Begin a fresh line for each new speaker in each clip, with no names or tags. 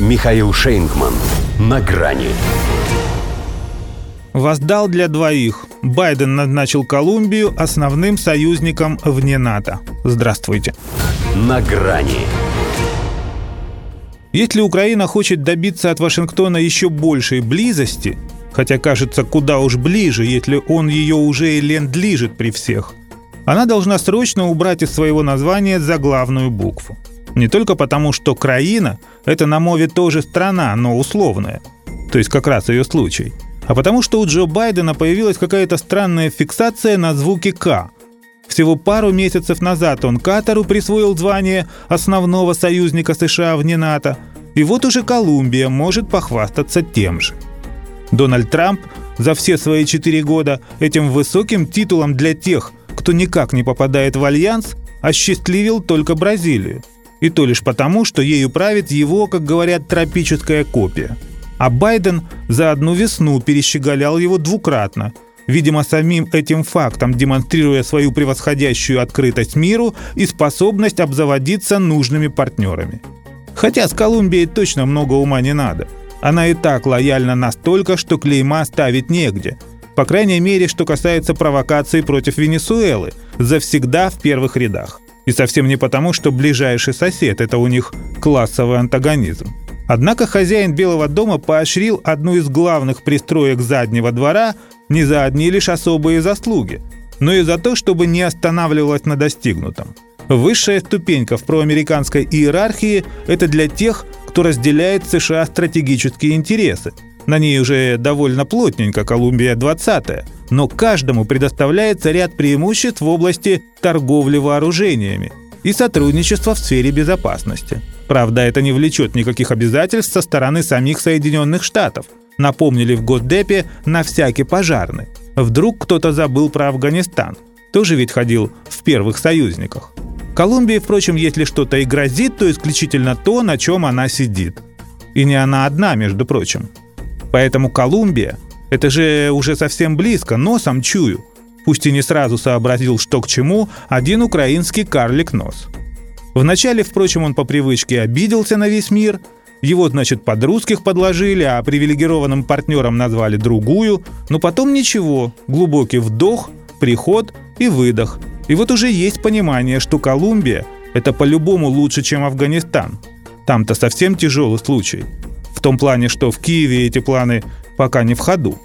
Михаил Шейнгман. На грани.
Воздал для двоих. Байден назначил Колумбию основным союзником вне НАТО. Здравствуйте.
На грани.
Если Украина хочет добиться от Вашингтона еще большей близости, хотя кажется куда уж ближе, если он ее уже и ленд-лижит при всех, она должна срочно убрать из своего названия заглавную букву. Не только потому, что краина – это на мове тоже страна, но условная. То есть как раз ее случай. А потому что у Джо Байдена появилась какая-то странная фиксация на звуке «К». Всего пару месяцев назад он Катару присвоил звание основного союзника США вне НАТО, и вот уже Колумбия может похвастаться тем же. Дональд Трамп за все свои четыре года этим высоким титулом для тех, кто никак не попадает в альянс, осчастливил только Бразилию – и то лишь потому, что ею правит его, как говорят, тропическая копия. А Байден за одну весну перещеголял его двукратно, видимо, самим этим фактом демонстрируя свою превосходящую открытость миру и способность обзаводиться нужными партнерами. Хотя с Колумбией точно много ума не надо. Она и так лояльна настолько, что клейма ставить негде. По крайней мере, что касается провокаций против Венесуэлы, завсегда в первых рядах. И совсем не потому, что ближайший сосед – это у них классовый антагонизм. Однако хозяин Белого дома поощрил одну из главных пристроек заднего двора не за одни лишь особые заслуги, но и за то, чтобы не останавливалось на достигнутом. Высшая ступенька в проамериканской иерархии – это для тех, кто разделяет США стратегические интересы. На ней уже довольно плотненько Колумбия 20 но каждому предоставляется ряд преимуществ в области торговли вооружениями и сотрудничества в сфере безопасности. Правда, это не влечет никаких обязательств со стороны самих Соединенных Штатов. Напомнили в Госдепе на всякий пожарный. Вдруг кто-то забыл про Афганистан. Тоже ведь ходил в первых союзниках. Колумбии, впрочем, если что-то и грозит, то исключительно то, на чем она сидит. И не она одна, между прочим. Поэтому Колумбия это же уже совсем близко, носом чую. Пусть и не сразу сообразил, что к чему, один украинский карлик нос. Вначале, впрочем, он по привычке обиделся на весь мир. Его, значит, под русских подложили, а привилегированным партнером назвали другую. Но потом ничего. Глубокий вдох, приход и выдох. И вот уже есть понимание, что Колумбия – это по-любому лучше, чем Афганистан. Там-то совсем тяжелый случай. Том плане, что в Киеве эти планы пока не в ходу.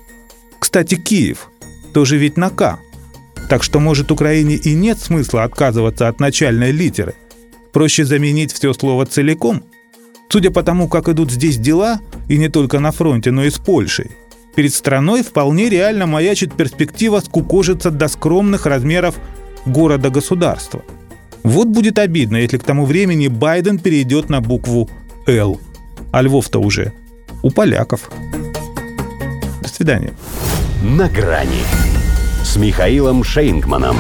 Кстати, Киев тоже ведь на «К». Так что, может, Украине и нет смысла отказываться от начальной литеры. Проще заменить все слово целиком. Судя по тому, как идут здесь дела, и не только на фронте, но и с Польшей, перед страной вполне реально маячит перспектива скукожиться до скромных размеров города-государства. Вот будет обидно, если к тому времени Байден перейдет на букву «Л». А Львов-то уже у поляков. До свидания.
«На грани» с Михаилом Шейнгманом.